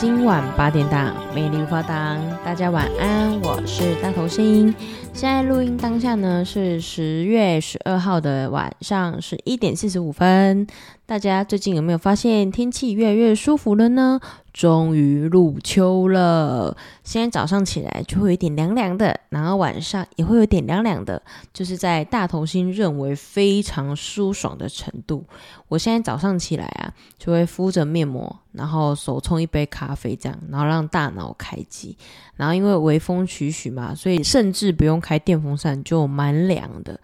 今晚八点档，美丽无法挡。大家晚安，我是大头星。现在录音当下呢是十月十二号的晚上十一点四十五分。大家最近有没有发现天气越来越舒服了呢？终于入秋了，现在早上起来就会有点凉凉的，然后晚上也会有点凉凉的，就是在大头星认为非常舒爽的程度。我现在早上起来啊，就会敷着面膜，然后手冲一杯咖啡，这样，然后让大脑开机。然后因为微风徐徐嘛，所以甚至不用开电风扇就蛮凉的。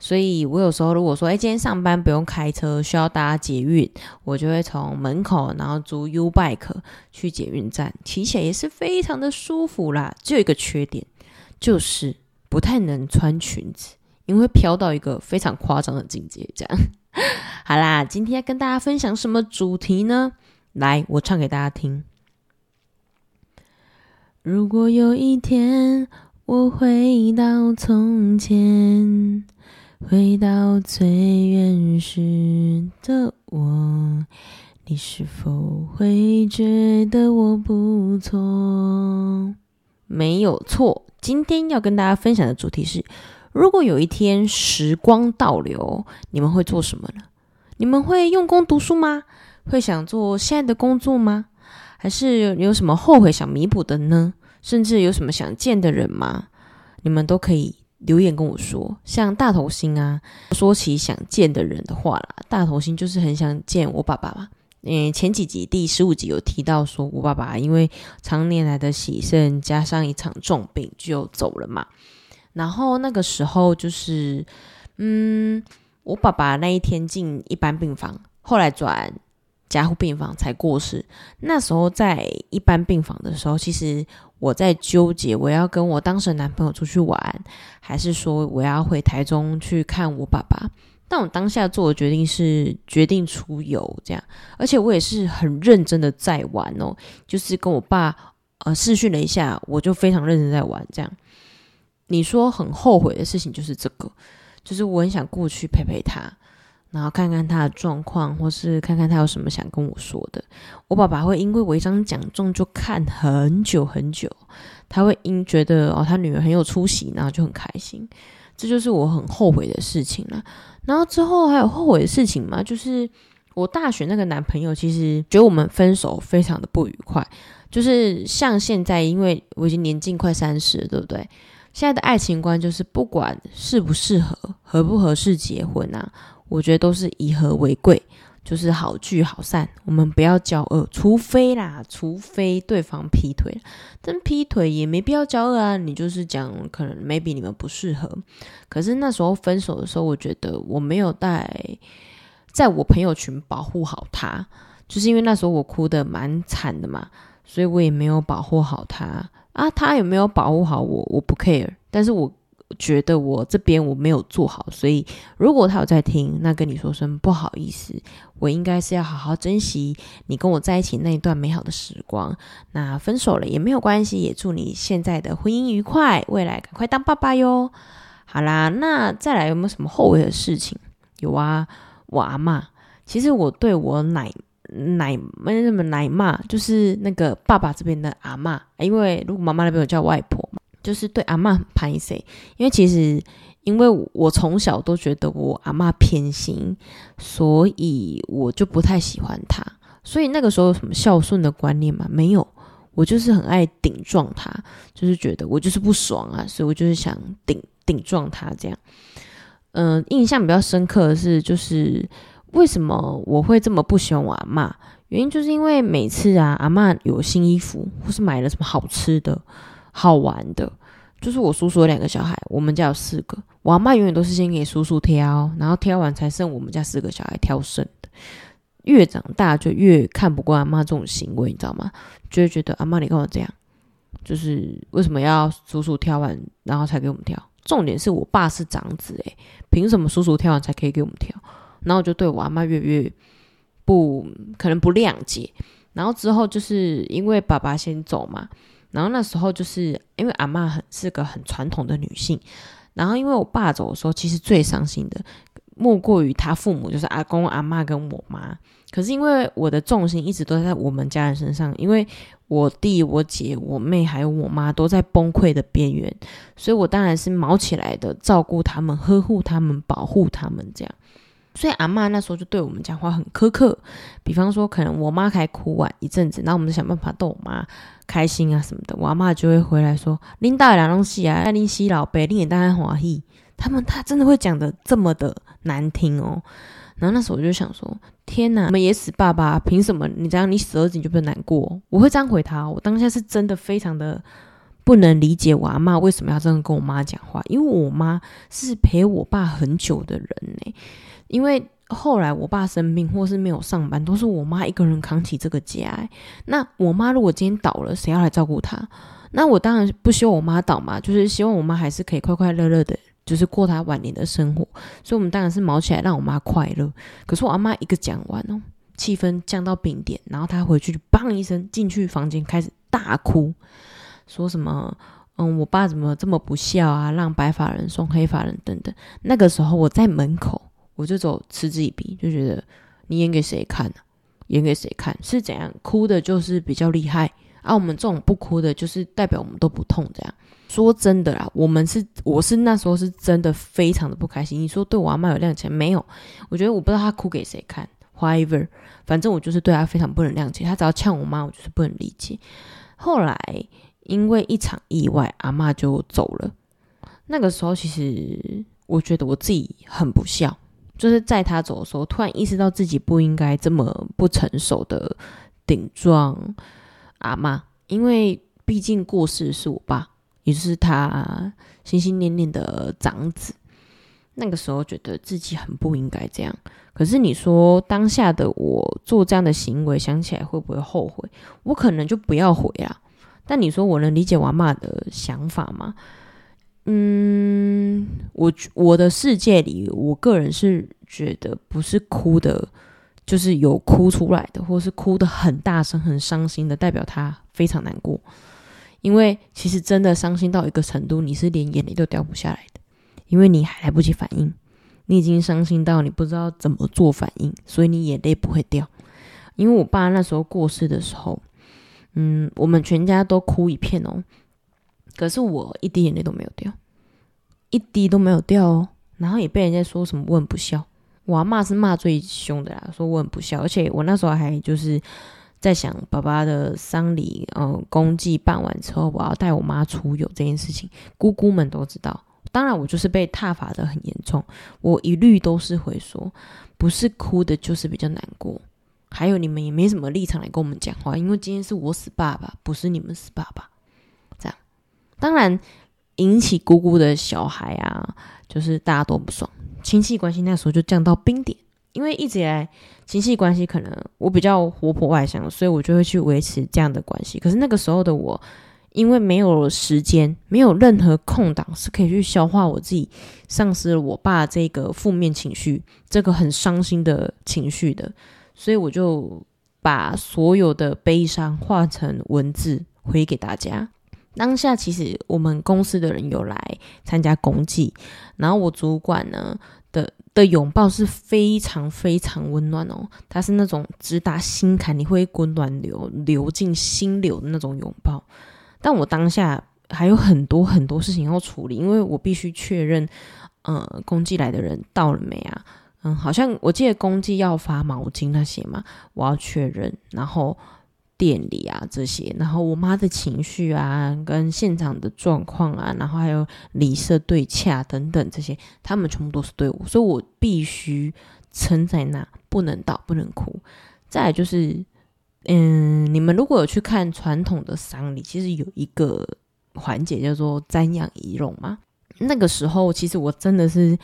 所以我有时候如果说，哎，今天上班不用开车，需要搭捷运，我就会从门口然后租 U Bike 去捷运站，骑起来也是非常的舒服啦。只有一个缺点，就是不太能穿裙子，因为飘到一个非常夸张的境界。这样，好啦，今天要跟大家分享什么主题呢？来，我唱给大家听。如果有一天我回到从前。回到最原始的我，你是否会觉得我不错？没有错，今天要跟大家分享的主题是：如果有一天时光倒流，你们会做什么呢？你们会用功读书吗？会想做现在的工作吗？还是有什么后悔想弥补的呢？甚至有什么想见的人吗？你们都可以。留言跟我说，像大头星啊，说起想见的人的话啦，大头星就是很想见我爸爸嘛。嗯，前几集第十五集有提到说，我爸爸因为常年来的喜肾加上一场重病就走了嘛。然后那个时候就是，嗯，我爸爸那一天进一般病房，后来转加护病房才过世。那时候在一般病房的时候，其实。我在纠结，我要跟我当时的男朋友出去玩，还是说我要回台中去看我爸爸？但我当下做的决定是决定出游，这样，而且我也是很认真的在玩哦，就是跟我爸呃视讯了一下，我就非常认真在玩，这样。你说很后悔的事情就是这个，就是我很想过去陪陪他。然后看看他的状况，或是看看他有什么想跟我说的。我爸爸会因为我一张奖状就看很久很久，他会因觉得哦他女儿很有出息，然后就很开心。这就是我很后悔的事情了。然后之后还有后悔的事情吗？就是我大学那个男朋友，其实觉得我们分手非常的不愉快。就是像现在，因为我已经年近快三十，对不对？现在的爱情观就是不管适不适合、合不合适结婚啊。我觉得都是以和为贵，就是好聚好散。我们不要交恶，除非啦，除非对方劈腿，但劈腿也没必要交恶啊。你就是讲，可能 maybe 你们不适合。可是那时候分手的时候，我觉得我没有带在我朋友群保护好他，就是因为那时候我哭得蛮惨的嘛，所以我也没有保护好他啊。他有没有保护好我，我不 care，但是我。觉得我这边我没有做好，所以如果他有在听，那跟你说声不好意思。我应该是要好好珍惜你跟我在一起那一段美好的时光。那分手了也没有关系，也祝你现在的婚姻愉快，未来赶快当爸爸哟。好啦，那再来有没有什么后悔的事情？有啊，我阿嬷。其实我对我奶奶没什么奶妈，就是那个爸爸这边的阿嬷，因为如果妈妈那边有叫外婆。就是对阿嬷很拍谢，因为其实因为我从小都觉得我阿嬷偏心，所以我就不太喜欢她。所以那个时候有什么孝顺的观念吗？没有，我就是很爱顶撞她，就是觉得我就是不爽啊，所以我就是想顶顶撞她这样。嗯、印象比较深刻的是，就是为什么我会这么不喜欢我阿嬷？原因就是因为每次啊，阿嬷有新衣服或是买了什么好吃的。好玩的，就是我叔叔有两个小孩，我们家有四个。我阿嬷永远都是先给叔叔挑，然后挑完才剩我们家四个小孩挑剩的。越长大就越看不惯阿嬷这种行为，你知道吗？就会觉得阿嬷你干嘛这样？就是为什么要叔叔挑完然后才给我们挑？重点是我爸是长子诶，凭什么叔叔挑完才可以给我们挑？然后就对我阿嬷越越不可能不谅解。然后之后就是因为爸爸先走嘛。然后那时候就是因为阿嬷很是个很传统的女性，然后因为我爸走的时候，其实最伤心的莫过于他父母，就是阿公、阿嬷跟我妈。可是因为我的重心一直都在我们家人身上，因为我弟、我姐、我妹还有我妈都在崩溃的边缘，所以我当然是卯起来的，照顾他们、呵护他们、保护他们这样。所以阿嬷那时候就对我们讲话很苛刻，比方说可能我妈还哭完一阵子，那我们就想办法逗我妈开心啊什么的，我阿妈就会回来说：“拎大两东西啊，拎西老伯，拎也当然欢喜。”他们他真的会讲得这么的难听哦。然后那时候我就想说：“天哪，我们也死爸爸，凭什么你这样你死儿子你就不能难过？”我会这样回他，我当下是真的非常的不能理解我阿妈为什么要这样跟我妈讲话，因为我妈是陪我爸很久的人呢。因为后来我爸生病或是没有上班，都是我妈一个人扛起这个家。那我妈如果今天倒了，谁要来照顾她？那我当然不希望我妈倒嘛，就是希望我妈还是可以快快乐乐的，就是过她晚年的生活。所以我们当然是卯起来让我妈快乐。可是我阿妈一个讲完哦，气氛降到冰点，然后她回去就砰一声进去房间开始大哭，说什么嗯，我爸怎么这么不孝啊，让白发人送黑发人等等。那个时候我在门口。我就走嗤之以鼻，就觉得你演给谁看呢、演给谁看？是怎样哭的，就是比较厉害啊。我们这种不哭的，就是代表我们都不痛。这样说真的啦，我们是我是那时候是真的非常的不开心。你说对我阿嬷有谅解没有？我觉得我不知道他哭给谁看。However，反正我就是对他非常不能谅解。他只要呛我妈，我就是不能理解。后来因为一场意外，阿嬷就走了。那个时候，其实我觉得我自己很不孝。就是在他走的时候，突然意识到自己不应该这么不成熟的顶撞阿妈，因为毕竟过世是我爸，也是他心心念念的长子。那个时候觉得自己很不应该这样。可是你说当下的我做这样的行为，想起来会不会后悔？我可能就不要回啊。但你说我能理解我阿嬷的想法吗？嗯，我我的世界里，我个人是觉得不是哭的，就是有哭出来的，或是哭得很大声、很伤心的，代表他非常难过。因为其实真的伤心到一个程度，你是连眼泪都掉不下来的，因为你还来不及反应，你已经伤心到你不知道怎么做反应，所以你眼泪不会掉。因为我爸那时候过世的时候，嗯，我们全家都哭一片哦。可是我一滴眼泪都没有掉，一滴都没有掉哦，然后也被人家说什么我很不孝，我阿嬷是骂最凶的啦，说我很不孝，而且我那时候还就是在想爸爸的丧礼，嗯，公祭办完之后，我要带我妈出游这件事情，姑姑们都知道，当然我就是被挞伐的很严重，我一律都是会说，不是哭的，就是比较难过，还有你们也没什么立场来跟我们讲话，因为今天是我死爸爸，不是你们死爸爸。这样。当然，引起姑姑的小孩啊，就是大家都不爽，亲戚关系那时候就降到冰点。因为一直以来亲戚关系可能我比较活泼外向，所以我就会去维持这样的关系。可是那个时候的我，因为没有时间，没有任何空档是可以去消化我自己丧失了我爸这个负面情绪，这个很伤心的情绪的，所以我就把所有的悲伤化成文字回给大家。当下其实我们公司的人有来参加公祭，然后我主管呢的的拥抱是非常非常温暖哦，他是那种直达心坎，你会温暖流流进心流的那种拥抱。但我当下还有很多很多事情要处理，因为我必须确认，呃，公祭来的人到了没啊？嗯，好像我记得公祭要发毛巾那些嘛，我要确认，然后。店里啊，这些，然后我妈的情绪啊，跟现场的状况啊，然后还有礼色对洽等等这些，他们全部都是对我，所以我必须撑在那，不能倒，不能哭。再来就是，嗯，你们如果有去看传统的丧礼，其实有一个环节叫做瞻仰遗容嘛。那个时候，其实我真的是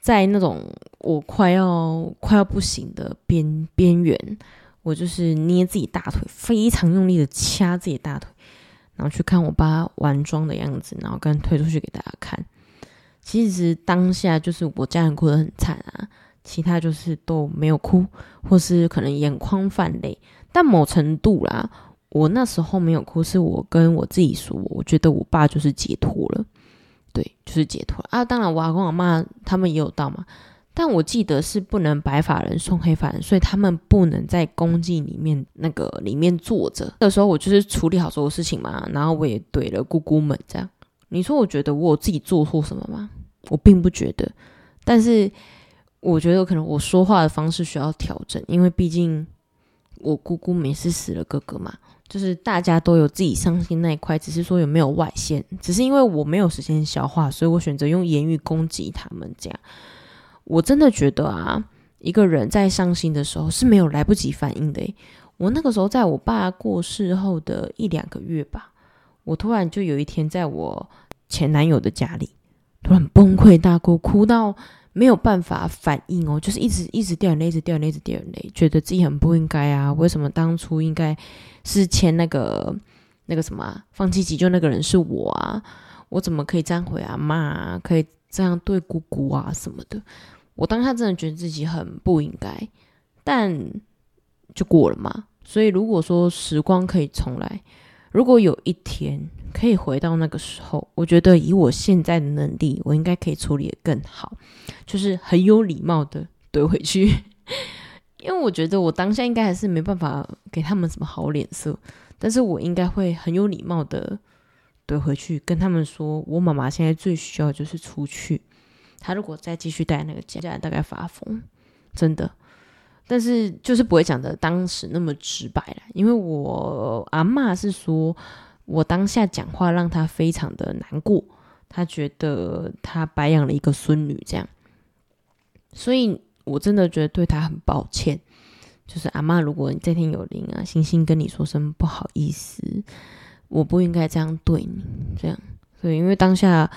在那种我快要快要不行的边边缘。我就是捏自己大腿，非常用力的掐自己大腿，然后去看我爸完妆的样子，然后跟推出去给大家看。其实当下就是我家人哭得很惨啊，其他就是都没有哭，或是可能眼眶泛泪。但某程度啦，我那时候没有哭，是我跟我自己说，我觉得我爸就是解脱了，对，就是解脱啊。当然，我阿公阿嬷他们也有到嘛。但我记得是不能白发人送黑发人，所以他们不能在公祭里面那个里面坐着。那时候我就是处理好所有事情嘛，然后我也怼了姑姑们这样。你说我觉得我自己做错什么吗？我并不觉得，但是我觉得可能我说话的方式需要调整，因为毕竟我姑姑们是死了哥哥嘛，就是大家都有自己伤心那一块，只是说有没有外泄，只是因为我没有时间消化，所以我选择用言语攻击他们这样。我真的觉得啊，一个人在伤心的时候是没有来不及反应的。我那个时候在我爸过世后的一两个月吧，我突然就有一天在我前男友的家里，突然崩溃大哭，哭到没有办法反应哦，就是一直一直掉眼泪，一直掉眼泪，一直掉眼泪，觉得自己很不应该啊，为什么当初应该是签那个那个什么放弃急救那个人是我啊？我怎么可以这样回阿嬷啊？可以这样对姑姑啊什么的？我当下真的觉得自己很不应该，但就过了嘛。所以如果说时光可以重来，如果有一天可以回到那个时候，我觉得以我现在的能力，我应该可以处理的更好，就是很有礼貌的怼回去。因为我觉得我当下应该还是没办法给他们什么好脸色，但是我应该会很有礼貌的怼回去，跟他们说，我妈妈现在最需要就是出去。他如果再继续待那个家，大概发疯，真的。但是就是不会讲的当时那么直白了，因为我阿嬷是说我当下讲话让他非常的难过，他觉得他白养了一个孙女这样，所以我真的觉得对他很抱歉。就是阿嬷，如果你这天有灵啊，星星跟你说声不好意思，我不应该这样对你，这样。对，因为当下。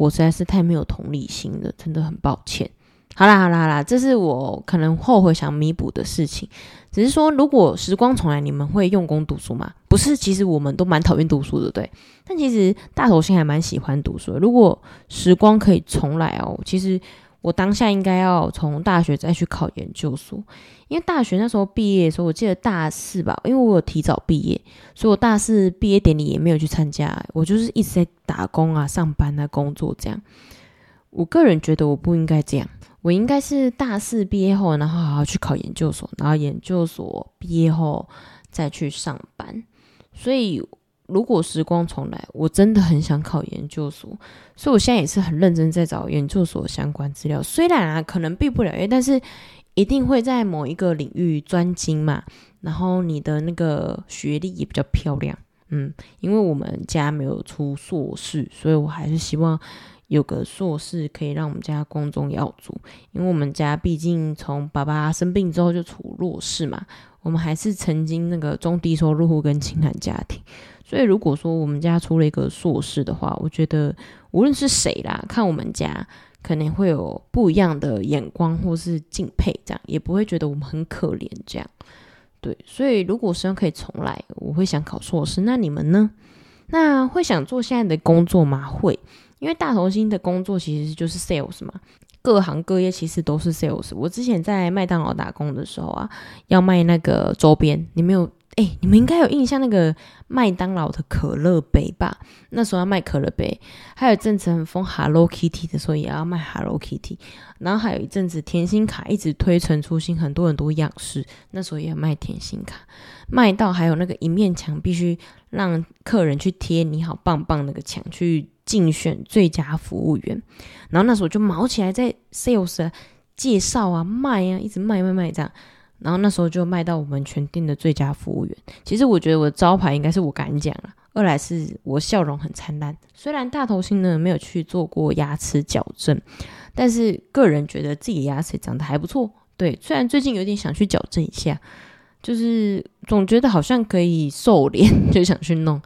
我实在是太没有同理心了，真的很抱歉。好啦好啦好啦，这是我可能后悔想弥补的事情。只是说，如果时光重来，你们会用功读书吗？不是，其实我们都蛮讨厌读书的，对。但其实大头星还蛮喜欢读书的。如果时光可以重来哦，其实。我当下应该要从大学再去考研究所，因为大学那时候毕业的时候，我记得大四吧，因为我有提早毕业，所以我大四毕业典礼也没有去参加，我就是一直在打工啊、上班啊、工作这样。我个人觉得我不应该这样，我应该是大四毕业后，然后好好去考研究所，然后研究所毕业后再去上班，所以。如果时光重来，我真的很想考研究所，所以我现在也是很认真在找研究所相关资料。虽然啊，可能毕不了业，但是一定会在某一个领域专精嘛。然后你的那个学历也比较漂亮，嗯，因为我们家没有出硕士，所以我还是希望有个硕士可以让我们家光宗耀祖。因为我们家毕竟从爸爸生病之后就处弱势嘛，我们还是曾经那个中低收入户跟清寒家庭。所以，如果说我们家出了一个硕士的话，我觉得无论是谁啦，看我们家可能会有不一样的眼光或是敬佩，这样也不会觉得我们很可怜。这样，对。所以，如果时间可以重来，我会想考硕士。那你们呢？那会想做现在的工作吗？会，因为大头星的工作其实就是 sales 嘛，各行各业其实都是 sales。我之前在麦当劳打工的时候啊，要卖那个周边，你没有？哎、你们应该有印象那个麦当劳的可乐杯吧？那时候要卖可乐杯，还有一阵子很疯 Hello Kitty 的时候也要卖 Hello Kitty，然后还有一阵子甜心卡一直推陈出新，很多很多样式，那时候也要卖甜心卡，卖到还有那个一面墙必须让客人去贴你好棒棒那个墙去竞选最佳服务员，然后那时候就毛起来在 sales 介绍啊卖啊，一直卖卖卖这样。然后那时候就卖到我们全店的最佳服务员。其实我觉得我的招牌应该是我敢讲了，二来是我笑容很灿烂。虽然大头星呢没有去做过牙齿矫正，但是个人觉得自己牙齿长得还不错。对，虽然最近有点想去矫正一下，就是总觉得好像可以瘦脸，就想去弄。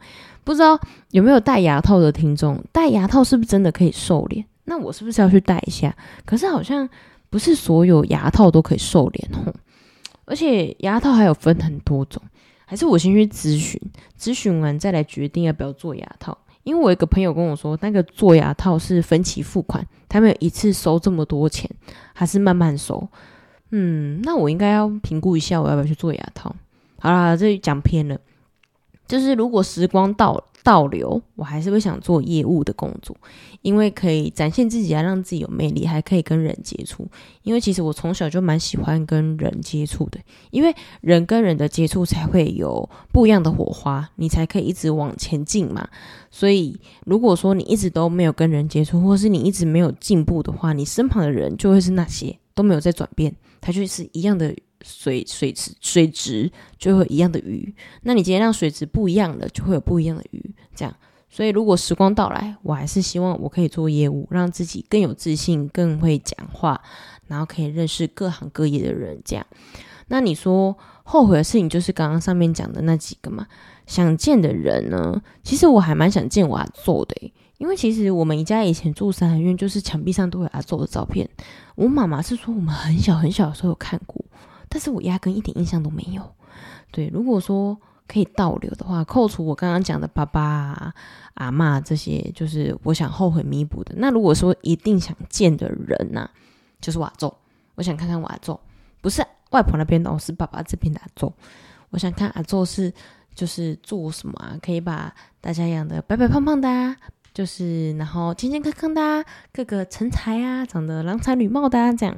不知道有没有戴牙套的听众？戴牙套是不是真的可以瘦脸？那我是不是要去戴一下？可是好像不是所有牙套都可以瘦脸哦。而且牙套还有分很多种，还是我先去咨询，咨询完再来决定要不要做牙套。因为我一个朋友跟我说，那个做牙套是分期付款，他们有一次收这么多钱，还是慢慢收。嗯，那我应该要评估一下，我要不要去做牙套？好啦，这里讲偏了。就是如果时光倒倒流，我还是会想做业务的工作，因为可以展现自己，啊，让自己有魅力，还可以跟人接触。因为其实我从小就蛮喜欢跟人接触的，因为人跟人的接触才会有不一样的火花，你才可以一直往前进嘛。所以如果说你一直都没有跟人接触，或是你一直没有进步的话，你身旁的人就会是那些都没有在转变，他就是一样的。水水池水质就会一样的鱼，那你今天让水质不一样了，就会有不一样的鱼。这样，所以如果时光到来，我还是希望我可以做业务，让自己更有自信，更会讲话，然后可以认识各行各业的人。这样，那你说后悔的事情就是刚刚上面讲的那几个嘛？想见的人呢？其实我还蛮想见我阿做的，因为其实我们一家以前住三合院，就是墙壁上都有阿做的照片。我妈妈是说我们很小很小的时候有看过。但是我压根一点印象都没有。对，如果说可以倒流的话，扣除我刚刚讲的爸爸、啊、阿嬷这些，就是我想后悔弥补的。那如果说一定想见的人呐、啊，就是我阿祖，我想看看我阿祖，不是外婆那边的，是爸爸这边的阿祖。我想看阿祖是就是做什么啊？可以把大家养的白白胖胖的啊，就是然后健健康康的啊，个个成才啊，长得郎才女貌的啊，这样。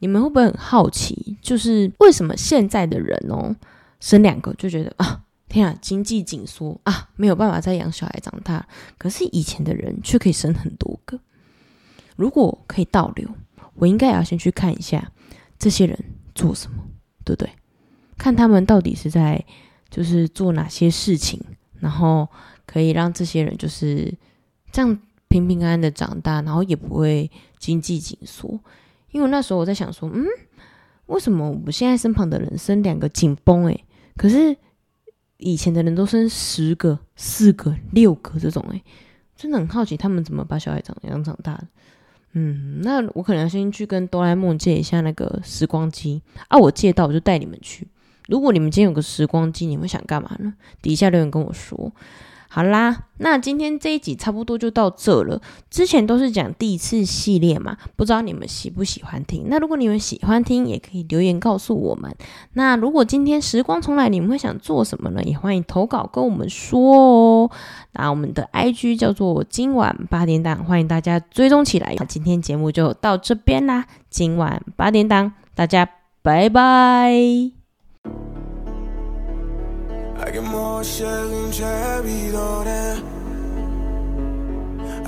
你们会不会很好奇，就是为什么现在的人哦，生两个就觉得啊，天啊，经济紧缩啊，没有办法再养小孩长大，可是以前的人却可以生很多个。如果可以倒流，我应该也要先去看一下这些人做什么，对不对？看他们到底是在就是做哪些事情，然后可以让这些人就是这样平平安安的长大，然后也不会经济紧缩。因为那时候我在想说，嗯，为什么我们现在身旁的人生两个紧绷诶，可是以前的人都生十个、四个、六个这种诶，真的很好奇他们怎么把小孩长养长大的。嗯，那我可能要先去跟哆啦 A 梦借一下那个时光机啊，我借到我就带你们去。如果你们今天有个时光机，你们想干嘛呢？底下留言跟我说。好啦，那今天这一集差不多就到这了。之前都是讲第一次系列嘛，不知道你们喜不喜欢听？那如果你们喜欢听，也可以留言告诉我们。那如果今天时光重来，你们会想做什么呢？也欢迎投稿跟我们说哦。那我们的 IG 叫做今晚八点档，欢迎大家追踪起来。那今天节目就到这边啦，今晚八点档，大家拜拜。اگه ما عاشقیم چه بیداره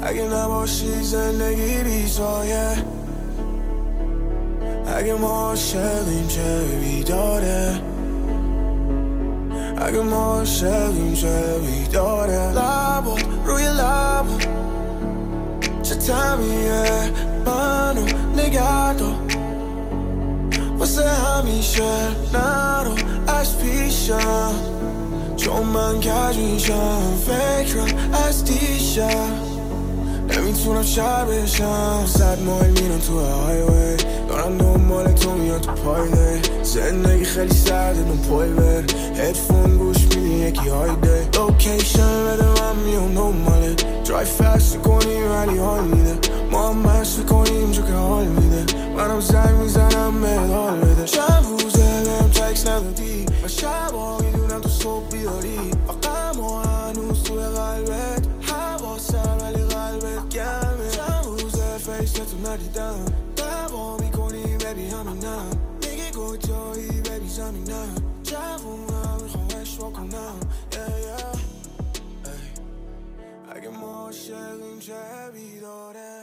اگه نباشی زندگی بیزایه اگه ما عاشقیم چه بیداره اگه ما عاشقیم چه بیداره لبا روی لبا چه تمیه منو نگه واسه همیشه نرو از پیشم چون من کج میشم فکرم از دیشب نمی‌تونم شب بشم. صد مایل میرم تو هایوی دارم دنبال تو میاد تو پایده. زندگی خیلی سرده نو پای بر هدفون گوش میدی یکی هایده. لوکیشن بده من میام دنباله. درای فست کنی ولی حال میده. ما هم مست کنیم جو که حال میده. منم زنگ می‌زنم به حال بده. شب روزه بهم تکس ندادی و شب آقا بیداری فقط ما هنوز توی قلبت حواسم ولی قلبت گرمه چند روزه فیس تو ندیدم دعوا می‌کنی ببی همینم میگی کجایی ببی زمینم جوونم می‌خوام عشق بکنم yeah, yeah. اگه ما شدیم چه بیداره